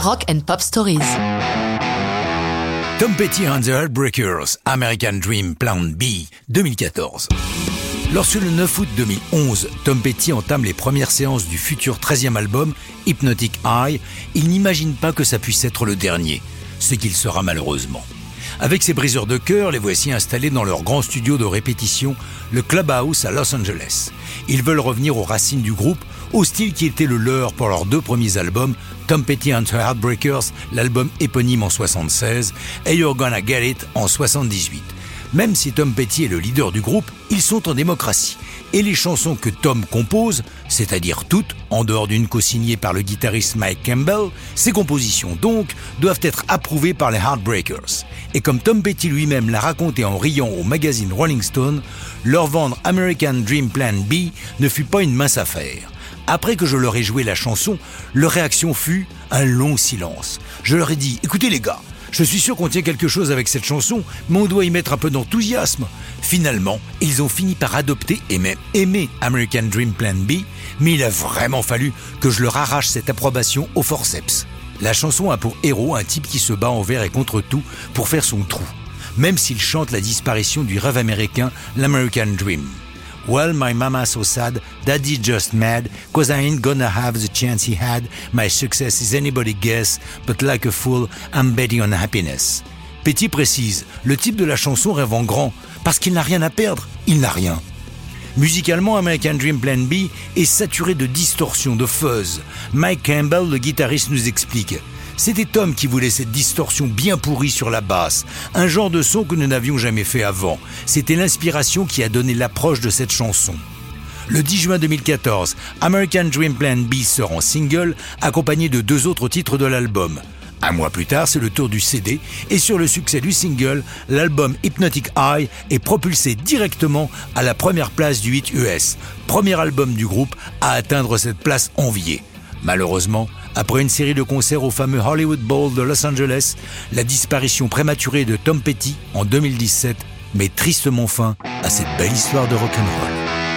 Rock and Pop Stories. Tom Petty and the Heartbreakers, American Dream Plan B, 2014. Lorsque le 9 août 2011, Tom Petty entame les premières séances du futur 13e album, Hypnotic Eye, il n'imagine pas que ça puisse être le dernier, ce qu'il sera malheureusement. Avec ses briseurs de cœur, les voici installés dans leur grand studio de répétition, le Clubhouse à Los Angeles. Ils veulent revenir aux racines du groupe, au style qui était le leur pour leurs deux premiers albums, Tom Petty and the Heartbreakers, l'album éponyme en 76, et You're Gonna Get It en 78. Même si Tom Petty est le leader du groupe, ils sont en démocratie. Et les chansons que Tom compose, c'est-à-dire toutes, en dehors d'une co-signée par le guitariste Mike Campbell, ces compositions donc doivent être approuvées par les Heartbreakers. Et comme Tom Petty lui-même l'a raconté en riant au magazine Rolling Stone, leur vendre American Dream Plan B ne fut pas une mince affaire. Après que je leur ai joué la chanson, leur réaction fut un long silence. Je leur ai dit, écoutez les gars, je suis sûr qu'on tient quelque chose avec cette chanson, mais on doit y mettre un peu d'enthousiasme. Finalement, ils ont fini par adopter et même aimer American Dream Plan B, mais il a vraiment fallu que je leur arrache cette approbation au forceps. La chanson a pour héros un type qui se bat envers et contre tout pour faire son trou, même s'il chante la disparition du rêve américain, l'American Dream. Well, my mama so sad, daddy just mad, cause I ain't gonna have the chance he had. My success is anybody guess, but like a fool, I'm betting on happiness. Petit précise, le type de la chanson rêve en grand, parce qu'il n'a rien à perdre, il n'a rien. Musicalement, American Dream Plan B est saturé de distorsion, de fuzz. Mike Campbell, le guitariste, nous explique. C'était Tom qui voulait cette distorsion bien pourrie sur la basse, un genre de son que nous n'avions jamais fait avant. C'était l'inspiration qui a donné l'approche de cette chanson. Le 10 juin 2014, American Dream Plan B sort en single, accompagné de deux autres titres de l'album. Un mois plus tard, c'est le tour du CD, et sur le succès du single, l'album Hypnotic Eye est propulsé directement à la première place du 8 US, premier album du groupe à atteindre cette place enviée. Malheureusement, après une série de concerts au fameux Hollywood Bowl de Los Angeles, la disparition prématurée de Tom Petty en 2017 met tristement fin à cette belle histoire de rock'n'roll.